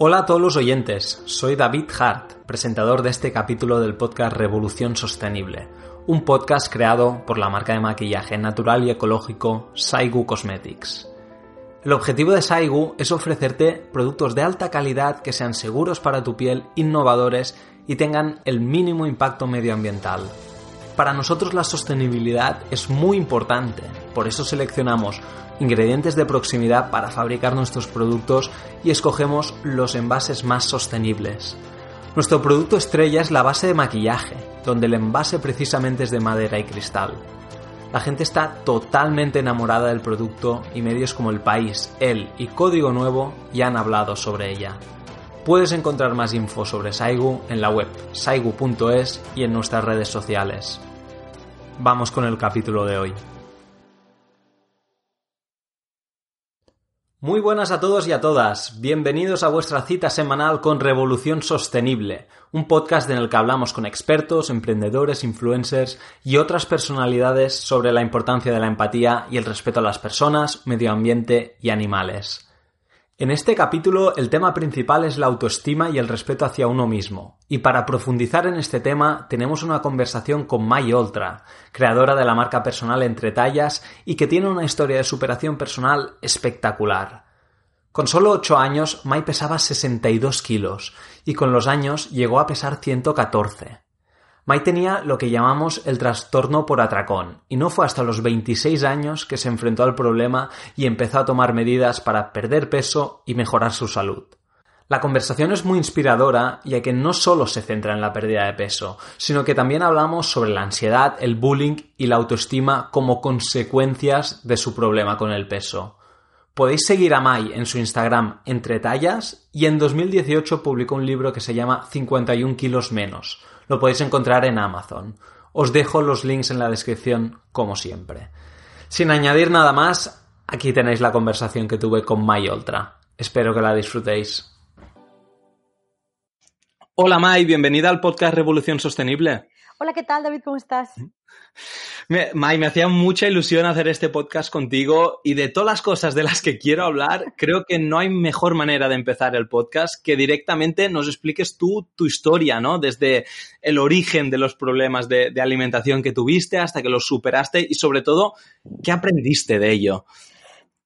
Hola a todos los oyentes, soy David Hart, presentador de este capítulo del podcast Revolución Sostenible, un podcast creado por la marca de maquillaje natural y ecológico Saigu Cosmetics. El objetivo de Saigu es ofrecerte productos de alta calidad que sean seguros para tu piel, innovadores y tengan el mínimo impacto medioambiental. Para nosotros la sostenibilidad es muy importante, por eso seleccionamos ingredientes de proximidad para fabricar nuestros productos y escogemos los envases más sostenibles. Nuestro producto estrella es la base de maquillaje, donde el envase precisamente es de madera y cristal. La gente está totalmente enamorada del producto y medios como El País, El y Código Nuevo ya han hablado sobre ella. Puedes encontrar más info sobre Saigu en la web saigu.es y en nuestras redes sociales. Vamos con el capítulo de hoy. Muy buenas a todos y a todas. Bienvenidos a vuestra cita semanal con Revolución Sostenible, un podcast en el que hablamos con expertos, emprendedores, influencers y otras personalidades sobre la importancia de la empatía y el respeto a las personas, medio ambiente y animales. En este capítulo el tema principal es la autoestima y el respeto hacia uno mismo. Y para profundizar en este tema tenemos una conversación con Mai Oltra, creadora de la marca personal Entre Tallas y que tiene una historia de superación personal espectacular. Con solo 8 años Mai pesaba 62 kilos y con los años llegó a pesar 114. Mai tenía lo que llamamos el trastorno por atracón, y no fue hasta los 26 años que se enfrentó al problema y empezó a tomar medidas para perder peso y mejorar su salud. La conversación es muy inspiradora ya que no solo se centra en la pérdida de peso, sino que también hablamos sobre la ansiedad, el bullying y la autoestima como consecuencias de su problema con el peso. Podéis seguir a Mai en su Instagram entre tallas y en 2018 publicó un libro que se llama 51 kilos menos, lo podéis encontrar en Amazon. Os dejo los links en la descripción, como siempre. Sin añadir nada más, aquí tenéis la conversación que tuve con Mai Ultra. Espero que la disfrutéis. Hola Mai, bienvenida al podcast Revolución Sostenible. Hola, ¿qué tal David? ¿Cómo estás? Me, Mai, me hacía mucha ilusión hacer este podcast contigo y de todas las cosas de las que quiero hablar, creo que no hay mejor manera de empezar el podcast que directamente nos expliques tú tu historia, ¿no? Desde el origen de los problemas de alimentación que tuviste hasta que los superaste y sobre todo, ¿qué aprendiste de ello?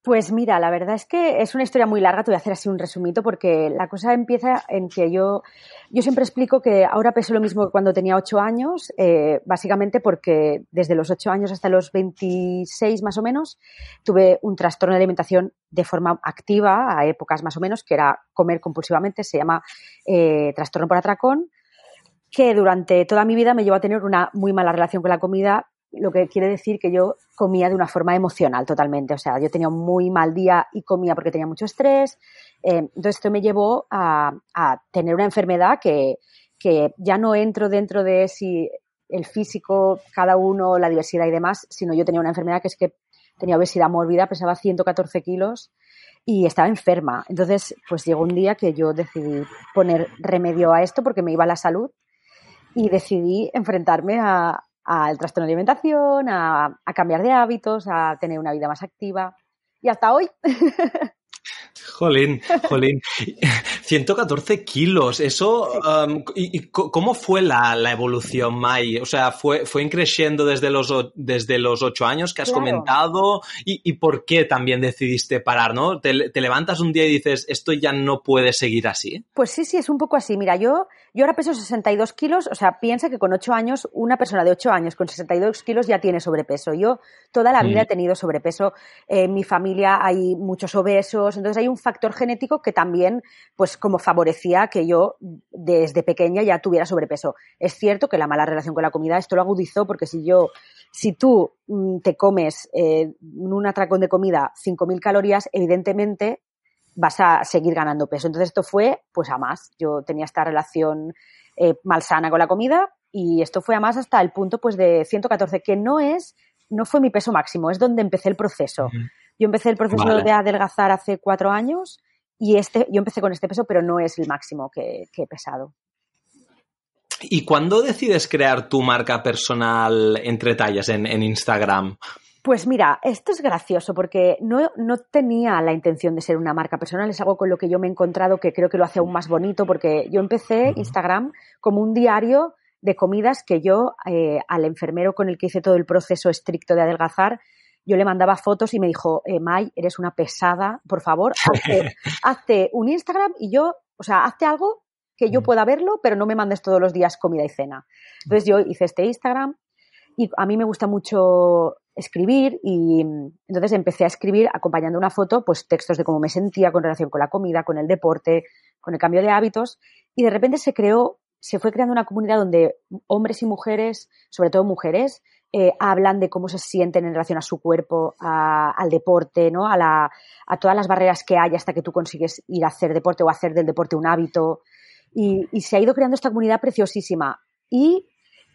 Pues mira, la verdad es que es una historia muy larga, te voy a hacer así un resumito porque la cosa empieza en que yo, yo siempre explico que ahora peso lo mismo que cuando tenía 8 años, eh, básicamente porque desde los 8 años hasta los 26 más o menos tuve un trastorno de alimentación de forma activa a épocas más o menos, que era comer compulsivamente, se llama eh, trastorno por atracón, que durante toda mi vida me llevó a tener una muy mala relación con la comida lo que quiere decir que yo comía de una forma emocional totalmente. O sea, yo tenía muy mal día y comía porque tenía mucho estrés. Eh, entonces, esto me llevó a, tener una enfermedad que, ya no entro dentro de si el físico, cada uno, la diversidad y demás, sino yo tenía una enfermedad que es que tenía obesidad mórbida, pesaba 114 kilos y estaba enferma. Entonces, pues llegó un día que yo decidí poner remedio a esto porque me iba la salud y decidí enfrentarme a, al trastorno de alimentación, a, cambiar de hábitos, a tener una vida más activa. Y hasta hoy. Jolín, jolín. 114 kilos, eso, um, y, cómo fue la, evolución, Mai? O sea, ¿fue, fue creciendo desde los, desde los 8 años que has comentado? Y, por qué también decidiste parar, no? ¿Te, ¿Te, levantas un día y dices, esto ya no puede seguir así? Pues sí, sí, es un poco así. Mira, yo, yo ahora peso 62 kilos, o sea, piensa que con 8 años, una persona de 8 años con 62 kilos ya tiene sobrepeso. Yo toda la vida mm. he tenido sobrepeso. En mi familia hay muchos obesos, entonces hay un factor genético que también, pues como favorecía que yo desde pequeña ya tuviera sobrepeso. Es cierto que la mala relación con la comida esto lo agudizó porque si yo, si tú mm, te comes eh, un atracón de comida 5.000 calorías, evidentemente vas a seguir ganando peso. Entonces esto fue pues a más. Yo tenía esta relación eh, malsana con la comida y esto fue a más hasta el punto pues de 114, que no es, no fue mi peso máximo, es donde empecé el proceso. Yo empecé el proceso de adelgazar hace cuatro años y este, yo empecé con este peso, pero no es el máximo que, he pesado. ¿Y cuándo decides crear tu marca personal entre tallas en, Instagram? Pues mira, esto es gracioso porque no, no, tenía la intención de ser una marca personal, es algo con lo que yo me he encontrado que creo que lo hace aún más bonito porque yo empecé Instagram como un diario de comidas que yo eh, al enfermero con el que hice todo el proceso estricto de adelgazar, yo le mandaba fotos y me dijo, eh, May, eres una pesada, por favor, hazte, un Instagram y yo, o sea, hazte algo que yo mm. pueda verlo, pero no me mandes todos los días comida y cena. Entonces yo hice este Instagram y a mí me gusta mucho escribir y entonces empecé a escribir acompañando una foto, pues textos de cómo me sentía con relación con la comida, con el deporte, con el cambio de hábitos y de repente se creó se fue creando una comunidad donde hombres y mujeres, sobre todo mujeres, eh, hablan de cómo se sienten en relación a su cuerpo, al deporte, ¿no? A, la, a, todas las barreras que hay hasta que tú consigues ir a hacer deporte o hacer del deporte un hábito. Y, se ha ido creando esta comunidad preciosísima. Y,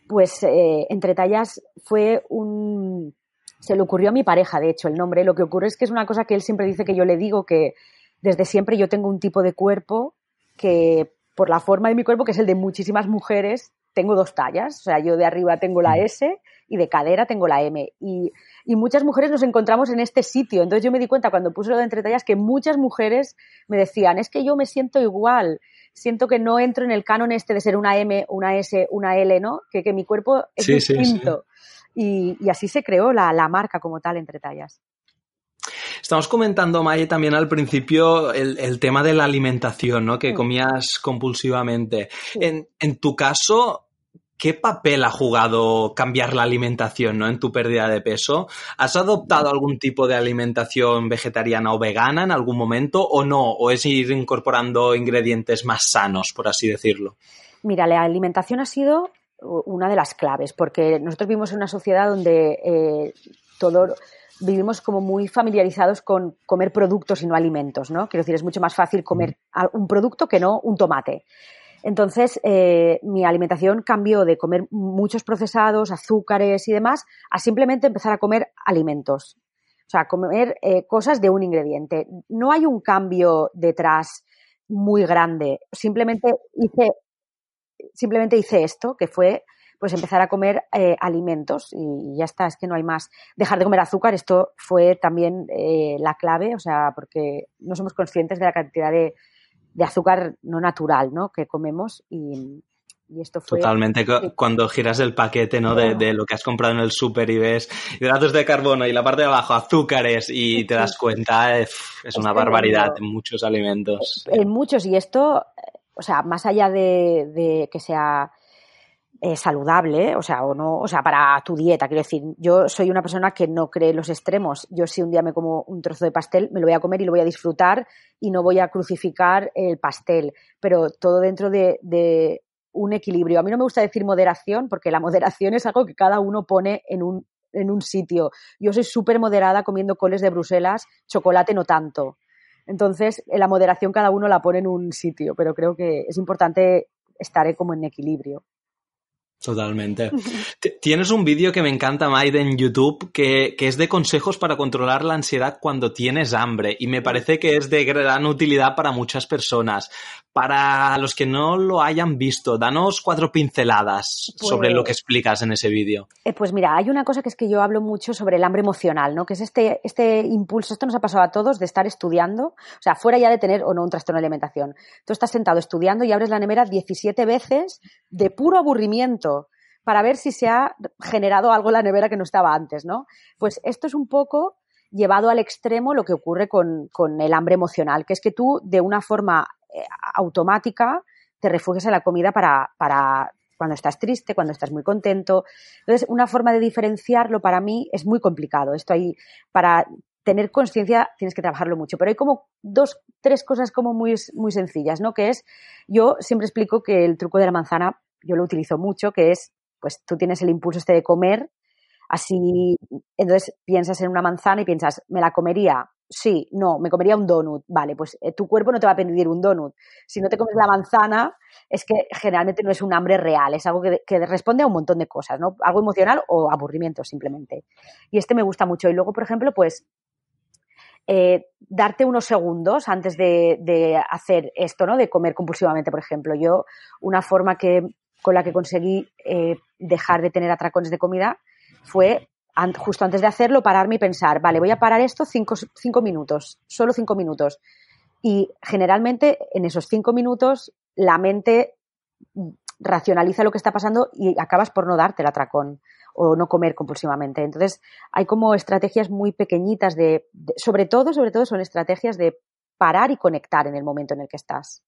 pues, eh, entre tallas fue un... Se le ocurrió a mi pareja, de hecho, el nombre. Lo que ocurre es que es una cosa que él siempre dice que yo le digo que desde siempre yo tengo un tipo de cuerpo que por la forma de mi cuerpo, que es el de muchísimas mujeres, tengo dos tallas. O sea, yo de arriba tengo la. S y de cadera tengo la M. Y, muchas mujeres nos encontramos en este sitio. Entonces yo me di cuenta cuando puse lo de entre tallas que muchas mujeres me decían, es que yo me siento igual. Siento que no entro en el canon este de ser una M, una S, una L, ¿no? Que, que mi cuerpo es distinto. Y, así se creó la, la marca como tal entre tallas. Estamos comentando, Maye, también al principio el, tema de la alimentación, ¿no? Que comías compulsivamente. En, tu caso, ¿qué papel ha jugado cambiar la alimentación, ¿no? En tu pérdida de peso. ¿Has adoptado algún tipo de alimentación vegetariana o vegana en algún momento o no? ¿O es ir incorporando ingredientes más sanos, por así decirlo? Mira, la alimentación ha sido una de las claves, porque nosotros vivimos en una sociedad donde eh, todo vivimos como muy familiarizados con comer productos y no alimentos, ¿no? Quiero decir, es mucho más fácil comer un producto que no un tomate. Entonces, eh, mi alimentación cambió de comer muchos procesados, azúcares y demás, a simplemente empezar a comer alimentos. O sea, comer eh, cosas de un ingrediente. No hay un cambio detrás muy grande. Simplemente hice, simplemente hice esto, que fue pues empezar a comer eh, alimentos y, ya está, es que no hay más. Dejar de comer azúcar, esto fue también la clave, o sea, porque no somos conscientes de la cantidad de, azúcar no natural ¿no? que comemos y, esto fue... Totalmente, cuando giras el paquete ¿no? De, lo que has comprado en el súper y ves hidratos de carbono y la parte de abajo azúcares y te das cuenta, es, una barbaridad en muchos alimentos. En muchos, y esto, o sea, más allá de que sea eh, saludable, o sea, o no, o sea, para tu dieta. Quiero decir, yo soy una persona que no cree los extremos. Yo si un día me como un trozo de pastel, me lo voy a comer y lo voy a disfrutar y no voy a crucificar el pastel, pero todo dentro de, un equilibrio. A mí no me gusta decir moderación porque la moderación es algo que cada uno pone en un, en un sitio. Yo soy súper moderada comiendo coles de Bruselas, chocolate no tanto. Entonces, la moderación cada uno la pone en un sitio, pero creo que es importante estar como en equilibrio. Totalmente. Tienes un vídeo que me encanta, Maide, en YouTube, que, que, es de consejos para controlar la ansiedad cuando tienes hambre y me parece que es de gran utilidad para muchas personas. Para los que no lo hayan visto, danos cuatro pinceladas sobre lo que pues explicas en ese vídeo. Eh, pues mira, hay una cosa que es que yo hablo mucho sobre el hambre emocional, ¿no? Que es este, este impulso, esto nos ha pasado a todos de estar estudiando, o sea, fuera ya de tener o no un trastorno de alimentación. Tú estás sentado estudiando y abres la nevera 17 veces de puro aburrimiento para ver si se ha generado algo en la nevera que no estaba antes, ¿no? Pues esto es un poco llevado al extremo lo que ocurre con, el hambre emocional, que es que tú de una forma eh, automática te refugias en la comida para, para cuando estás triste, cuando estás muy contento. Entonces, una forma de diferenciarlo para mí es muy complicado. Esto ahí, para tener conciencia tienes que trabajarlo mucho. Pero hay como dos, tres cosas como muy, muy sencillas, ¿no? Que es, yo siempre explico que el truco de la manzana, yo lo utilizo mucho, que es pues tú tienes el impulso este de comer, así, entonces piensas en una manzana y piensas, me la comería Sí, no, me comería un donut. Vale, pues eh, tu cuerpo no te va a pedir un donut. Si no te comes la manzana, es que generalmente no es un hambre real, es algo que, que responde a un montón de cosas, ¿no? Algo emocional o aburrimiento simplemente. Y este me gusta mucho. Y luego, por ejemplo, pues eh, darte unos segundos antes de, de, hacer esto, ¿no? De comer compulsivamente, por ejemplo. Yo, una forma que, con la que conseguí eh, dejar de tener atracones de comida fue justo antes de hacerlo, pararme y pensar, vale, voy a parar esto cinco, cinco minutos, solo cinco minutos. Y generalmente en esos cinco minutos la mente racionaliza lo que está pasando y acabas por no darte el atracón o no comer compulsivamente. Entonces, hay como estrategias muy pequeñitas de, de, sobre todo, sobre todo son estrategias de parar y conectar en el momento en el que estás.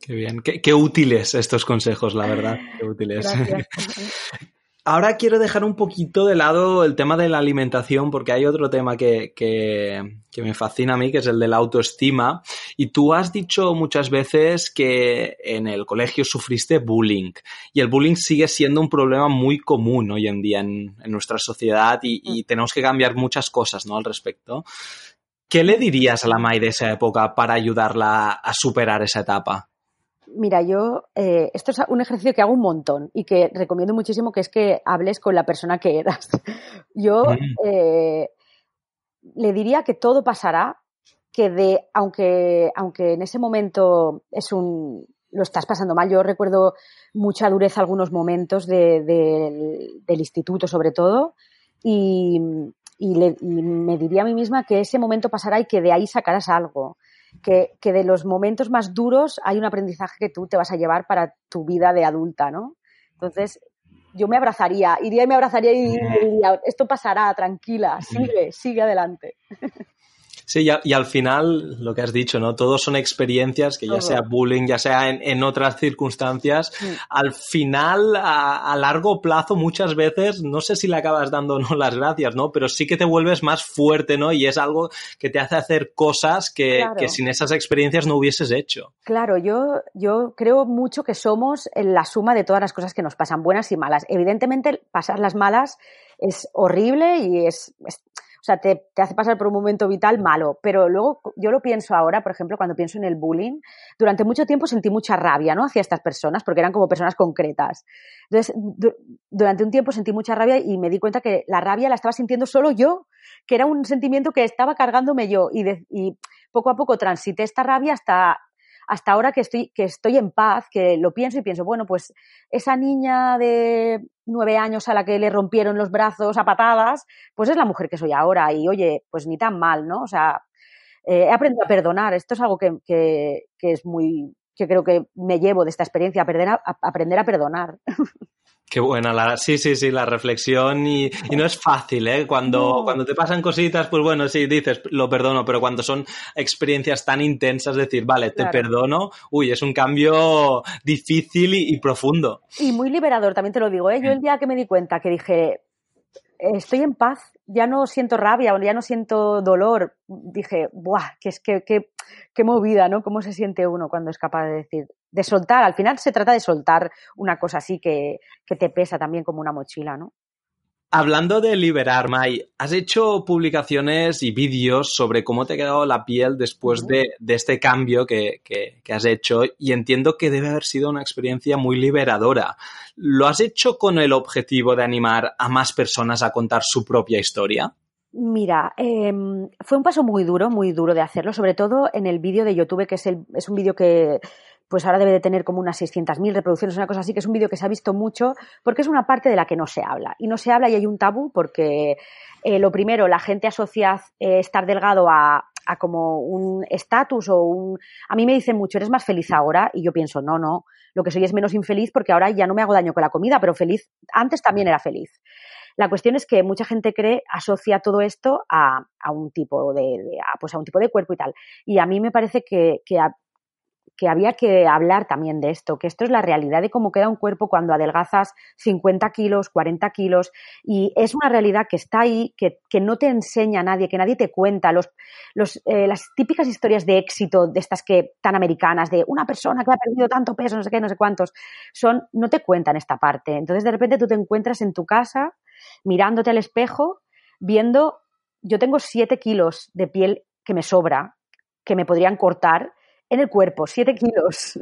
Qué bien, qué, qué útiles estos consejos, la verdad, qué útiles. Ahora quiero dejar un poquito de lado el tema de la alimentación porque hay otro tema que, que, que, me fascina a mí, que es el de la autoestima. Y tú has dicho muchas veces que en el colegio sufriste bullying y el bullying sigue siendo un problema muy común hoy en día en, en nuestra sociedad y, y, tenemos que cambiar muchas cosas ¿no? al respecto. ¿Qué le dirías a la Mai de esa época para ayudarla a superar esa etapa? Mira, yo, eh, esto es un ejercicio que hago un montón y que recomiendo muchísimo, que es que hables con la persona que eras. Yo eh, le diría que todo pasará, que de, aunque, aunque en ese momento es un, lo estás pasando mal, yo recuerdo mucha dureza algunos momentos de, de, del instituto sobre todo y, y, le, y me diría a mí misma que ese momento pasará y que de ahí sacarás algo que, que, de los momentos más duros hay un aprendizaje que tú te vas a llevar para tu vida de adulta, ¿no? Entonces, yo me abrazaría, iría y me abrazaría y diría, esto pasará, tranquila, sigue, sigue adelante. Sí, y, y, al final, lo que has dicho, ¿no? Todos son experiencias que ya sea bullying, ya sea en, en otras circunstancias, sí. al final, a, a, largo plazo, muchas veces, no sé si le acabas dando no las gracias, ¿no? Pero sí que te vuelves más fuerte, ¿no? Y es algo que te hace hacer cosas que, claro. que sin esas experiencias no hubieses hecho. Claro, yo, yo creo mucho que somos la suma de todas las cosas que nos pasan, buenas y malas. Evidentemente, pasar las malas es horrible y es, es o sea, te, te, hace pasar por un momento vital malo. Pero luego yo lo pienso ahora, por ejemplo, cuando pienso en el bullying, durante mucho tiempo sentí mucha rabia, ¿no? Hacia estas personas, porque eran como personas concretas. Entonces, du durante un tiempo sentí mucha rabia y me di cuenta que la rabia la estaba sintiendo solo yo, que era un sentimiento que estaba cargándome yo. Y, y poco a poco transité esta rabia hasta hasta ahora que estoy, que estoy en paz, que lo pienso y pienso, bueno, pues esa niña de nueve años a la que le rompieron los brazos a patadas, pues es la mujer que soy ahora. Y oye, pues ni tan mal, ¿no? O sea, eh, he aprendido a perdonar. Esto es algo que, que, que, es muy, que creo que me llevo de esta experiencia, aprender a, a aprender a perdonar. Qué buena la, sí, sí, sí, la reflexión y, y no es fácil, ¿eh? Cuando, no. cuando te pasan cositas, pues bueno, sí, dices, lo perdono, pero cuando son experiencias tan intensas, decir, vale, te perdono, uy, es un cambio difícil y, y, profundo. Y muy liberador, también te lo digo, ¿eh? Yo el día que me di cuenta que dije, estoy en paz, ya no siento rabia, ya no siento dolor, dije, ¡buah! Que es que, que, qué movida, ¿no? ¿Cómo se siente uno cuando es capaz de decir, de soltar? Al final se trata de soltar una cosa así que, que te pesa también como una mochila, ¿no? Hablando de liberar, Mai, has hecho publicaciones y vídeos sobre cómo te ha quedado la piel después de, de este cambio que, que, que, has hecho y entiendo que debe haber sido una experiencia muy liberadora. ¿Lo has hecho con el objetivo de animar a más personas a contar su propia historia? Mira, eh, fue un paso muy duro, muy duro de hacerlo, sobre todo en el vídeo de YouTube, que es, el, es un vídeo que pues ahora debe de tener como unas 600.000 reproducciones, una cosa así, que es un vídeo que se ha visto mucho porque es una parte de la que no se habla. Y no se habla y hay un tabú porque eh, lo primero, la gente asocia eh, estar delgado a, a como un estatus o un... A mí me dicen mucho, eres más feliz ahora y yo pienso, no, no, lo que soy es menos infeliz porque ahora ya no me hago daño con la comida, pero feliz, antes también era feliz. La cuestión es que mucha gente cree, asocia todo esto a, a un tipo de, a, pues a un tipo de cuerpo y tal. Y a mí me parece que, que que había que hablar también de esto, que esto es la realidad de cómo queda un cuerpo cuando adelgazas 50 kilos, 40 kilos, y es una realidad que está ahí, que, que no te enseña nadie, que nadie te cuenta. Los, los, eh, las típicas historias de éxito de estas que tan americanas, de una persona que ha perdido tanto peso, no sé qué, no sé cuántos, son, no te cuentan esta parte. Entonces, de repente tú te encuentras en tu casa, mirándote al espejo, viendo yo tengo 7 kilos de piel que me sobra, que me podrían cortar en el cuerpo, 7 kilos.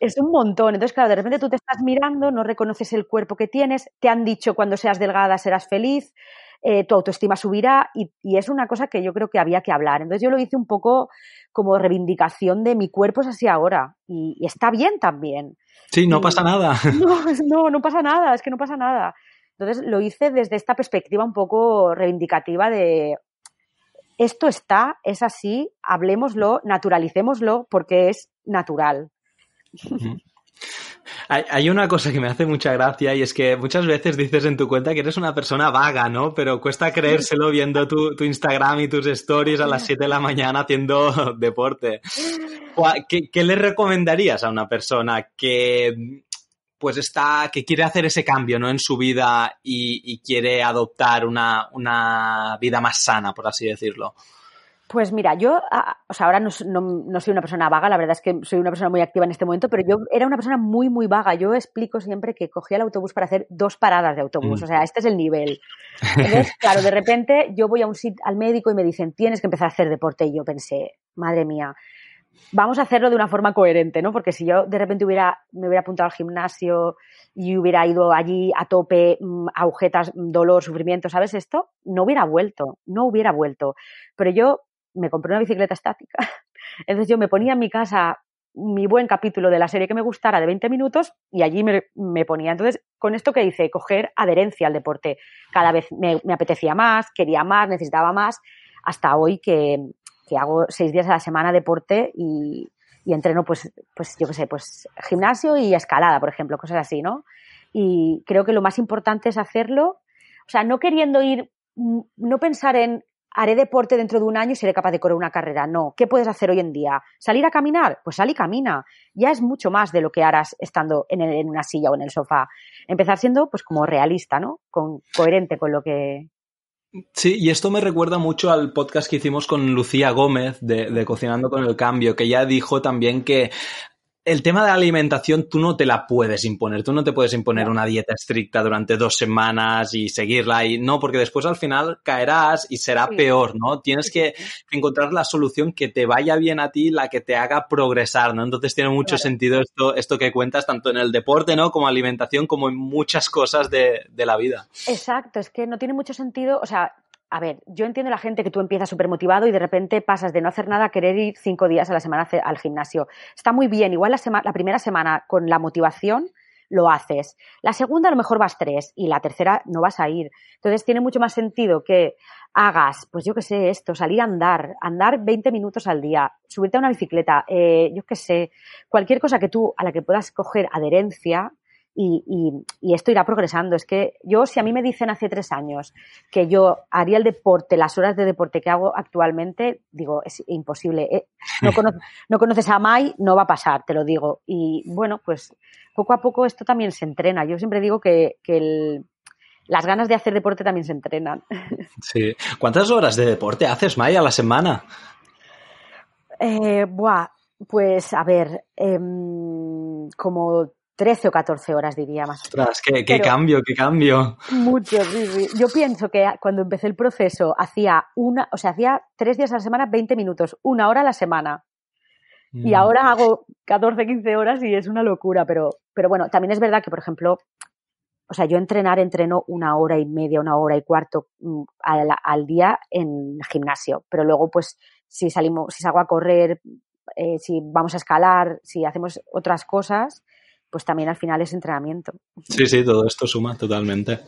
es un montón. Entonces, claro, de repente tú te estás mirando, no reconoces el cuerpo que tienes, te han dicho cuando seas delgada serás feliz, eh, tu autoestima subirá y, es una cosa que yo creo que había que hablar. Entonces yo lo hice un poco como reivindicación de mi cuerpo es así ahora y, está bien también. Sí, no pasa nada. No, no, no pasa nada, es que no pasa nada. Entonces lo hice desde esta perspectiva un poco reivindicativa de esto está, es así, hablemoslo, naturalicémoslo porque es natural. Hay, una cosa que me hace mucha gracia y es que muchas veces dices en tu cuenta que eres una persona vaga, ¿no? Pero cuesta creérselo viendo tu, Instagram y tus stories a las 7 de la mañana haciendo deporte. ¿Qué, le recomendarías a una persona que pues está, que quiere hacer ese cambio, ¿no? En su vida y, quiere adoptar una, una vida más sana, por así decirlo. Pues mira, yo, o sea, ahora no, soy una persona vaga, la verdad es que soy una persona muy activa en este momento, pero yo era una persona muy, muy vaga. Yo explico siempre que cogía el autobús para hacer dos paradas de autobús, mm. o sea, este es el nivel. Entonces, claro, de repente yo voy a un sitio al médico y me dicen, tienes que empezar a hacer deporte. Y yo pensé, madre mía, vamos a hacerlo de una forma coherente, ¿no? Porque si yo de repente hubiera, me hubiera apuntado al gimnasio y hubiera ido allí a tope, mm, agujetas, dolor, sufrimiento, ¿sabes esto? No hubiera vuelto, no hubiera vuelto. Pero yo me compré una bicicleta estática. Entonces yo me ponía en mi casa mi buen capítulo de la serie que me gustara de 20 minutos y allí me, ponía. Entonces, con esto que hice, coger adherencia al deporte. Cada vez me, apetecía más, quería más, necesitaba más, hasta hoy que, hago seis días a la semana deporte y, entreno, pues, pues yo qué sé, pues gimnasio y escalada, por ejemplo, cosas así, ¿no? Y creo que lo más importante es hacerlo, o sea, no queriendo ir, no pensar en haré deporte dentro de un año y seré capaz de correr una carrera. No. ¿Qué puedes hacer hoy en día? ¿Salir a caminar? Pues sal y camina. Ya es mucho más de lo que harás estando en, una silla o en el sofá. Empezar siendo, pues, como realista, ¿no? Con, coherente con lo que, Sí, y esto me recuerda mucho al podcast que hicimos con Lucía Gómez de, de, Cocinando con el Cambio, que ella dijo también que el tema de la alimentación tú no te la puedes imponer, tú no te puedes imponer una dieta estricta durante dos semanas y seguirla y no, porque después al final caerás y será peor, ¿no? Tienes que encontrar la solución que te vaya bien a ti, la que te haga progresar, ¿no? Entonces tiene mucho sentido esto, esto que cuentas tanto en el deporte, ¿no? Como alimentación, como en muchas cosas de, de la vida. Exacto, es que no tiene mucho sentido, o sea, a ver, yo entiendo la gente que tú empiezas súper motivado y de repente pasas de no hacer nada a querer ir cinco días a la semana al gimnasio. Está muy bien, igual la, la primera semana con la motivación lo haces. La segunda a lo mejor vas tres y la tercera no vas a ir. Entonces tiene mucho más sentido que hagas, pues yo qué sé, esto, salir a andar, andar 20 minutos al día, subirte a una bicicleta, eh, yo qué sé, cualquier cosa que tú a la que puedas coger adherencia, y, esto irá progresando. Es que yo, si a mí me dicen hace tres años que yo haría el deporte, las horas de deporte que hago actualmente, digo, es imposible. Eh, no, conoces a Mai, no va a pasar, te lo digo. Y bueno, pues poco a poco esto también se entrena. Yo siempre digo que, las ganas de hacer deporte también se entrenan. Sí. ¿Cuántas horas de deporte haces, Mai, a la semana? Eh, buah, pues a ver, em, como 13 o 14 horas diría más. Ostras, qué, qué cambio, qué cambio. Mucho, sí, Yo pienso que cuando empecé el proceso hacía una, o sea, hacía tres días a la semana, 20 minutos, una hora a la semana. Y mm. ahora hago 14, 15 horas y es una locura, pero, pero bueno, también es verdad que, por ejemplo, o sea, yo entrenar, entreno una hora y media, una hora y cuarto mm, al, al día en gimnasio, pero luego, pues, si salimos, si salgo a correr, eh, si vamos a escalar, si hacemos otras cosas, pues también al final es entrenamiento. Sí, sí, todo esto suma totalmente.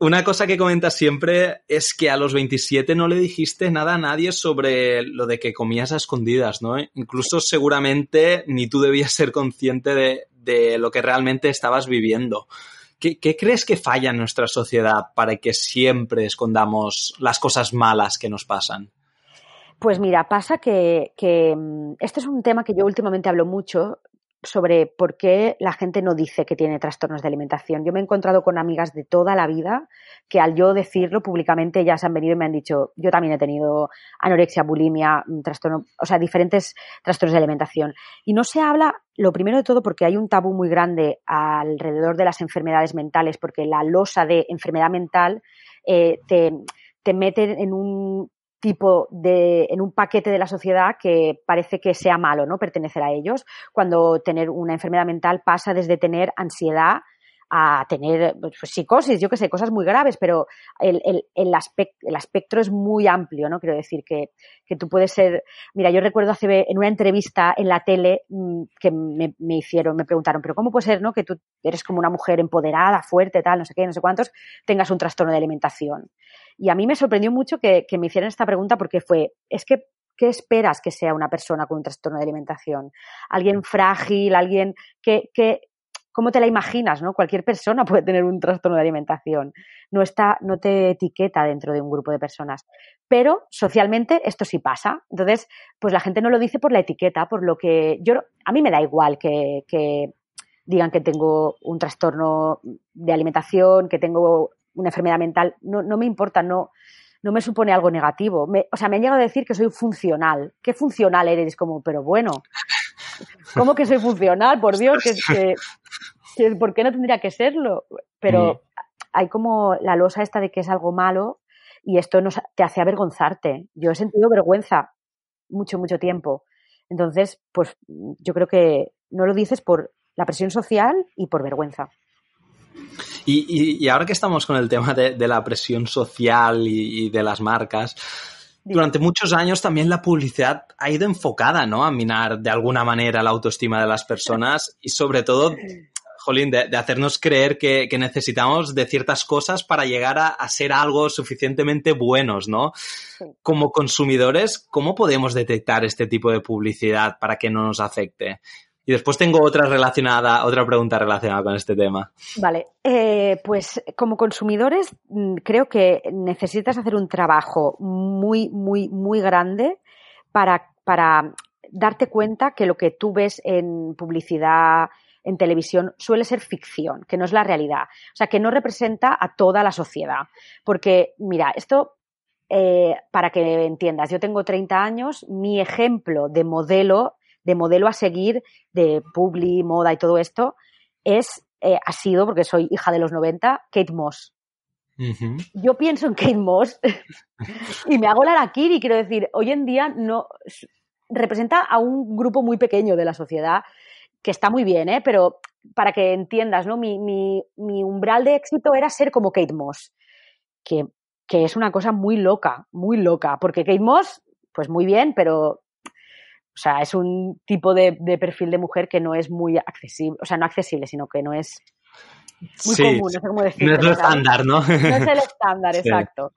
Una cosa que comentas siempre es que a los 27 no le dijiste nada a nadie sobre lo de que comías a escondidas, ¿no? Incluso seguramente ni tú debías ser consciente de, lo que realmente estabas viviendo. ¿Qué, crees que falla en nuestra sociedad para que siempre escondamos las cosas malas que nos pasan? Pues mira, pasa que, que este es un tema que yo últimamente hablo mucho sobre por qué la gente no dice que tiene trastornos de alimentación. Yo me he encontrado con amigas de toda la vida que al yo decirlo públicamente ya se han venido y me han dicho, yo también he tenido anorexia, bulimia, mm, trastorno, o sea, diferentes trastornos de alimentación. Y no se habla, lo primero de todo, porque hay un tabú muy grande alrededor de las enfermedades mentales, porque la losa de enfermedad mental eh, te, te meten en un tipo de, en un paquete de la sociedad que parece que sea malo, ¿no? Pertenecer a ellos, cuando tener una enfermedad mental pasa desde tener ansiedad a tener pues, psicosis, yo que sé, cosas muy graves, pero el, el, el, el, espectro es muy amplio, ¿no? Quiero decir que, que, tú puedes ser. Mira, yo recuerdo hace en una entrevista en la tele mm, que me, me, hicieron, me preguntaron, pero ¿cómo puede ser, no? Que tú eres como una mujer empoderada, fuerte, tal, no sé qué, no sé cuántos, tengas un trastorno de alimentación. Y a mí me sorprendió mucho que, que me hicieran esta pregunta porque fue, es que ¿Qué esperas que sea una persona con un trastorno de alimentación? Alguien frágil, alguien que, que, cómo te la imaginas, ¿no? Cualquier persona puede tener un trastorno de alimentación. No está, no te etiqueta dentro de un grupo de personas. Pero socialmente esto sí pasa. Entonces, pues la gente no lo dice por la etiqueta, por lo que yo, a mí me da igual que, que digan que tengo un trastorno de alimentación, que tengo una enfermedad mental. No, no me importa, no, no me supone algo negativo. Me, o sea, me han llegado a decir que soy funcional. ¿Qué funcional eres? Como, pero bueno, ¿cómo que soy funcional? Por Dios, que, que, ¿por qué no tendría que serlo? Pero mm. hay como la losa esta de que es algo malo y esto nos, te hace avergonzarte. Yo he sentido vergüenza mucho, mucho tiempo. Entonces, pues yo creo que no lo dices por la presión social y por vergüenza. Y, ahora que estamos con el tema de, la presión social y, de las marcas, durante muchos años también la publicidad ha ido enfocada, ¿no? A minar de alguna manera la autoestima de las personas y sobre todo, jolín, de, hacernos creer que, necesitamos de ciertas cosas para llegar a, a ser algo suficientemente buenos, ¿no? Como consumidores, ¿cómo podemos detectar este tipo de publicidad para que no nos afecte? Y después tengo otra relacionada, otra pregunta relacionada con este tema. Vale, eh, pues como consumidores mm, creo que necesitas hacer un trabajo muy, muy, muy grande para, para darte cuenta que lo que tú ves en publicidad, en televisión, suele ser ficción, que no es la realidad. O sea, que no representa a toda la sociedad. Porque, mira, esto eh, para que entiendas, yo tengo 30 años, mi ejemplo de modelo de modelo a seguir de publi, moda y todo esto, es, eh, ha sido, porque soy hija de los 90, Kate Moss. Yo pienso en Kate Moss y me hago la y quiero decir, hoy en día no representa a un grupo muy pequeño de la sociedad que está muy bien, ¿eh? pero para que entiendas, ¿no? Mi, mi, mi umbral de éxito era ser como Kate Moss, que, que es una cosa muy loca, muy loca, porque Kate Moss, pues muy bien, pero o sea, es un tipo de, perfil de mujer que no es muy accesible, o sea, no accesible, sino que no es muy común, no sé cómo decirlo. No es el estándar, ¿no? No es el estándar, exacto.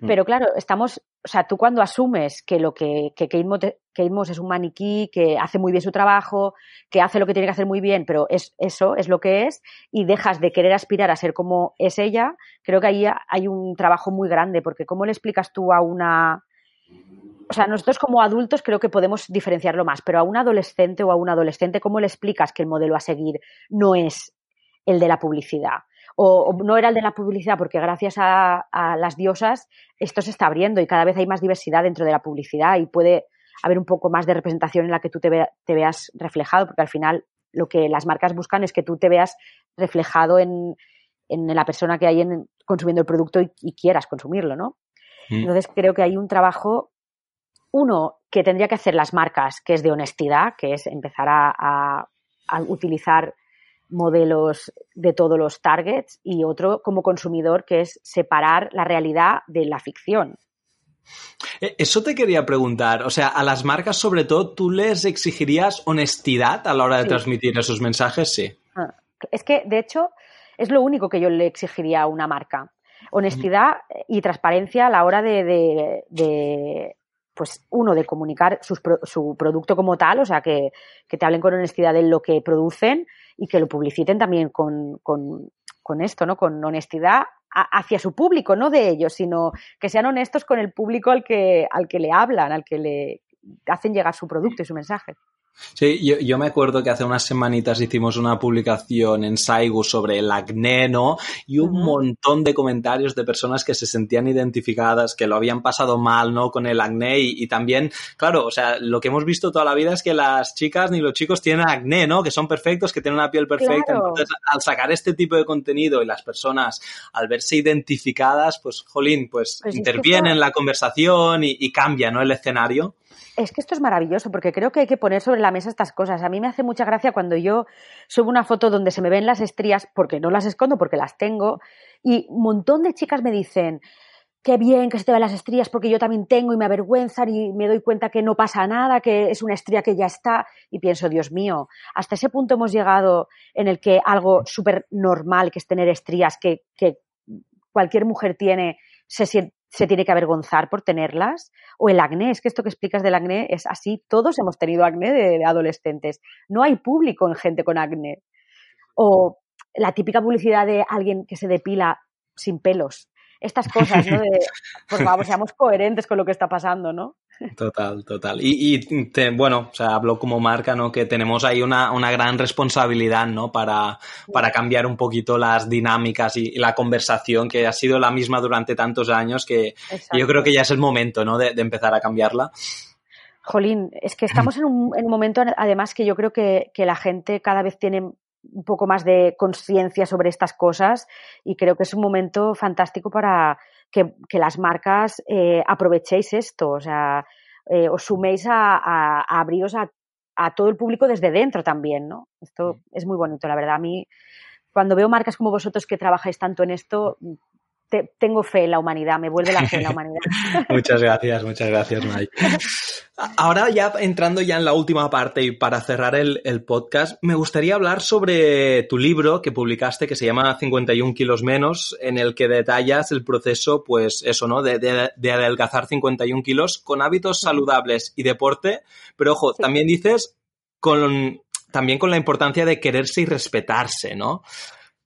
Mm. Pero claro, estamos, o sea, tú cuando asumes que lo que, que Kate, Moss, es un maniquí, que hace muy bien su trabajo, que hace lo que tiene que hacer muy bien, pero es eso, es lo que es, y dejas de querer aspirar a ser como es ella, creo que ahí hay un trabajo muy grande, porque ¿cómo le explicas tú a una o sea, nosotros como adultos creo que podemos diferenciarlo más, pero a un adolescente o a un adolescente, ¿cómo le explicas que el modelo a seguir no es el de la publicidad? O, no era el de la publicidad porque gracias a, las diosas esto se está abriendo y cada vez hay más diversidad dentro de la publicidad y puede haber un poco más de representación en la que tú te, veas reflejado, porque al final lo que las marcas buscan es que tú te veas reflejado en, la persona que hay en, consumiendo el producto y, y quieras consumirlo, ¿no? Mm. Entonces creo que hay un trabajo uno que tendría que hacer las marcas, que es de honestidad, que es empezar a, utilizar modelos de todos los targets y otro como consumidor que es separar la realidad de la ficción. Eh, eso te quería preguntar, o sea, a las marcas sobre todo, ¿tú les exigirías honestidad a la hora de transmitir esos mensajes? Sí. Ah, es que, de hecho, es lo único que yo le exigiría a una marca. Honestidad y transparencia a la hora de pues uno, de comunicar su producto como tal, o sea, que, te hablen con honestidad de lo que producen y que lo publiciten también con, con, esto, ¿no? Con honestidad hacia su público, no de ellos, sino que sean honestos con el público al que, al que le hablan, al que le hacen llegar su producto y su mensaje. Sí, yo, yo, me acuerdo que hace unas semanitas hicimos una publicación en Saigu sobre el acné, ¿no? Y un uh -huh. montón de comentarios de personas que se sentían identificadas, que lo habían pasado mal, ¿no? Con el acné y, y, también, claro, o sea, lo que hemos visto toda la vida es que las chicas ni los chicos tienen acné, ¿no? Que son perfectos, que tienen una piel perfecta. Claro. Entonces, al sacar este tipo de contenido y las personas, al verse identificadas, pues, jolín, pues, Pues intervienen en la conversación y, y cambia, ¿no? El escenario. Es que esto es maravilloso porque creo que hay que poner sobre la mesa estas cosas. A mí me hace mucha gracia cuando yo subo una foto donde se me ven las estrías, porque no las escondo, porque las tengo, y un montón de chicas me dicen, qué bien que se te ven las estrías porque yo también tengo y me avergüenzan y me doy cuenta que no pasa nada, que es una estría que ya está, y pienso, Dios mío, hasta ese punto hemos llegado en el que algo súper normal, que es tener estrías, que, cualquier mujer tiene, se, se tiene que avergonzar por tenerlas. O el acné, es que esto que explicas del acné es así. Todos hemos tenido acné de, adolescentes. No hay público en gente con acné. O la típica publicidad de alguien que se depila sin pelos. Estas cosas, ¿no? De, por favor, seamos coherentes con lo que está pasando, ¿no? Total, total. Y, y te- bueno, o sea, hablo como marca, ¿no? Que tenemos ahí una, una gran responsabilidad, ¿no? Para, para cambiar un poquito las dinámicas y, y la conversación que ha sido la misma durante tantos años que Exacto. yo creo que ya es el momento, ¿no? De, de empezar a cambiarla. Jolín, es que estamos en un, en un momento, además, que yo creo que, que la gente cada vez tiene un poco más de conciencia sobre estas cosas y creo que es un momento fantástico para que, que las marcas eh, aprovechéis esto, o sea, eh, os suméis a, a- a abriros a, a todo el público desde dentro también, ¿no? Esto es muy bonito, la verdad. A mí, cuando veo marcas como vosotros que trabajáis tanto en esto, te- tengo fe en la humanidad, me vuelve la fe en la humanidad. Muchas gracias, muchas gracias, Mike. Ahora ya entrando ya en la última parte y para cerrar el, el podcast, me gustaría hablar sobre tu libro que publicaste que se llama 51 kilos menos, en el que detallas el proceso, pues eso, ¿no? De, de- de adelgazar 51 kilos con hábitos saludables y deporte, pero ojo, Sí. también dices con, también con la importancia de quererse y respetarse, ¿no?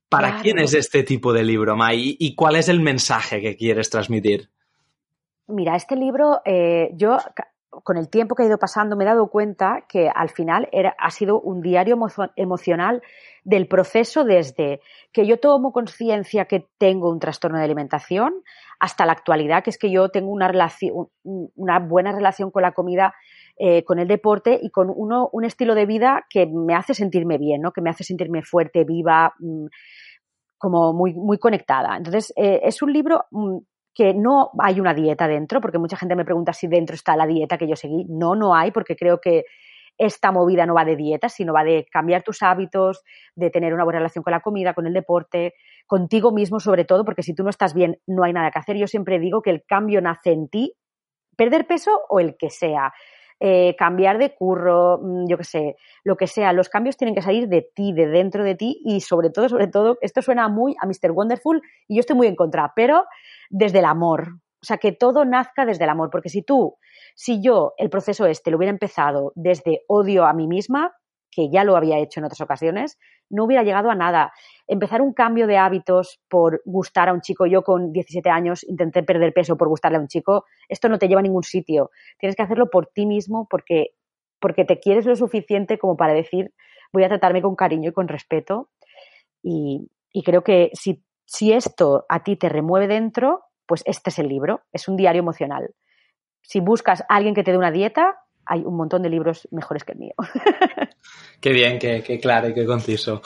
¿Para Claro. quién es este tipo de libro, Mai? ¿Y, cuál es el mensaje que quieres transmitir? Mira, este libro, eh, yo con el tiempo que ha ido pasando me he dado cuenta que al final era, ha sido un diario emo- emocional del proceso desde que yo tomo conciencia que tengo un trastorno de alimentación hasta la actualidad, que es que yo tengo una, una buena relación con la comida, eh, con el deporte y con uno, un estilo de vida que me hace sentirme bien, ¿no? que me hace sentirme fuerte, viva, mm, como muy, muy conectada. Entonces, eh, es un libro mm, que no hay una dieta dentro, porque mucha gente me pregunta si dentro está la dieta que yo seguí. No, no hay, porque creo que esta movida no va de dieta, sino va de cambiar tus hábitos, de tener una buena relación con la comida, con el deporte, contigo mismo sobre todo, porque si tú no estás bien, no hay nada que hacer. Yo siempre digo que el cambio nace en ti, perder peso o el que sea. Eh, cambiar de curro, mm, yo qué sé, lo que sea, los cambios tienen que salir de ti, de dentro de ti y sobre todo, sobre todo, esto suena muy a Mr. Wonderful y yo estoy muy en contra, pero desde el amor. O sea, que todo nazca desde el amor, porque si tú, si yo el proceso este lo hubiera empezado desde odio a mí misma, que ya lo había hecho en otras ocasiones, no hubiera llegado a nada. Empezar un cambio de hábitos por gustar a un chico, yo con 17 años intenté perder peso por gustarle a un chico, esto no te lleva a ningún sitio. Tienes que hacerlo por ti mismo porque, porque te quieres lo suficiente como para decir, voy a tratarme con cariño y con respeto. Y, y creo que si, si esto a ti te remueve dentro, pues este es el libro, es un diario emocional. Si buscas a alguien que te dé una dieta, hay un montón de libros mejores que el mío. Qué bien, qué, qué claro y qué conciso.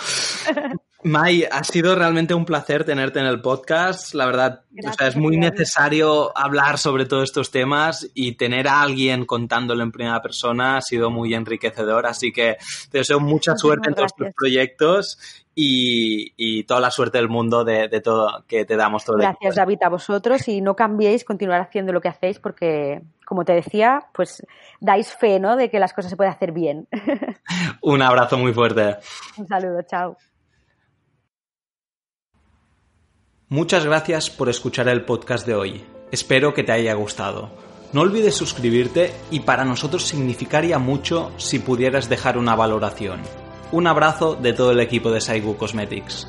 Mai, ha sido realmente un placer tenerte en el podcast. La verdad, o sea, es muy necesario hablar sobre todos estos temas y tener a alguien contándolo en primera persona ha sido muy enriquecedor. Así que te deseo mucha Muchísimas suerte en todos tus proyectos y, y toda la suerte del mundo de, de todo que te damos todo el Gracias, equipo. David, a vosotros y no cambiéis, continuar haciendo lo que hacéis porque, como te decía, pues dais fe, ¿no? De que las cosas se pueden hacer bien. Un abrazo muy fuerte. Un saludo, chao. Muchas gracias por escuchar el podcast de hoy. Espero que te haya gustado. No olvides suscribirte y para nosotros significaría mucho si pudieras dejar una valoración. Un abrazo de todo el equipo de Saigu Cosmetics.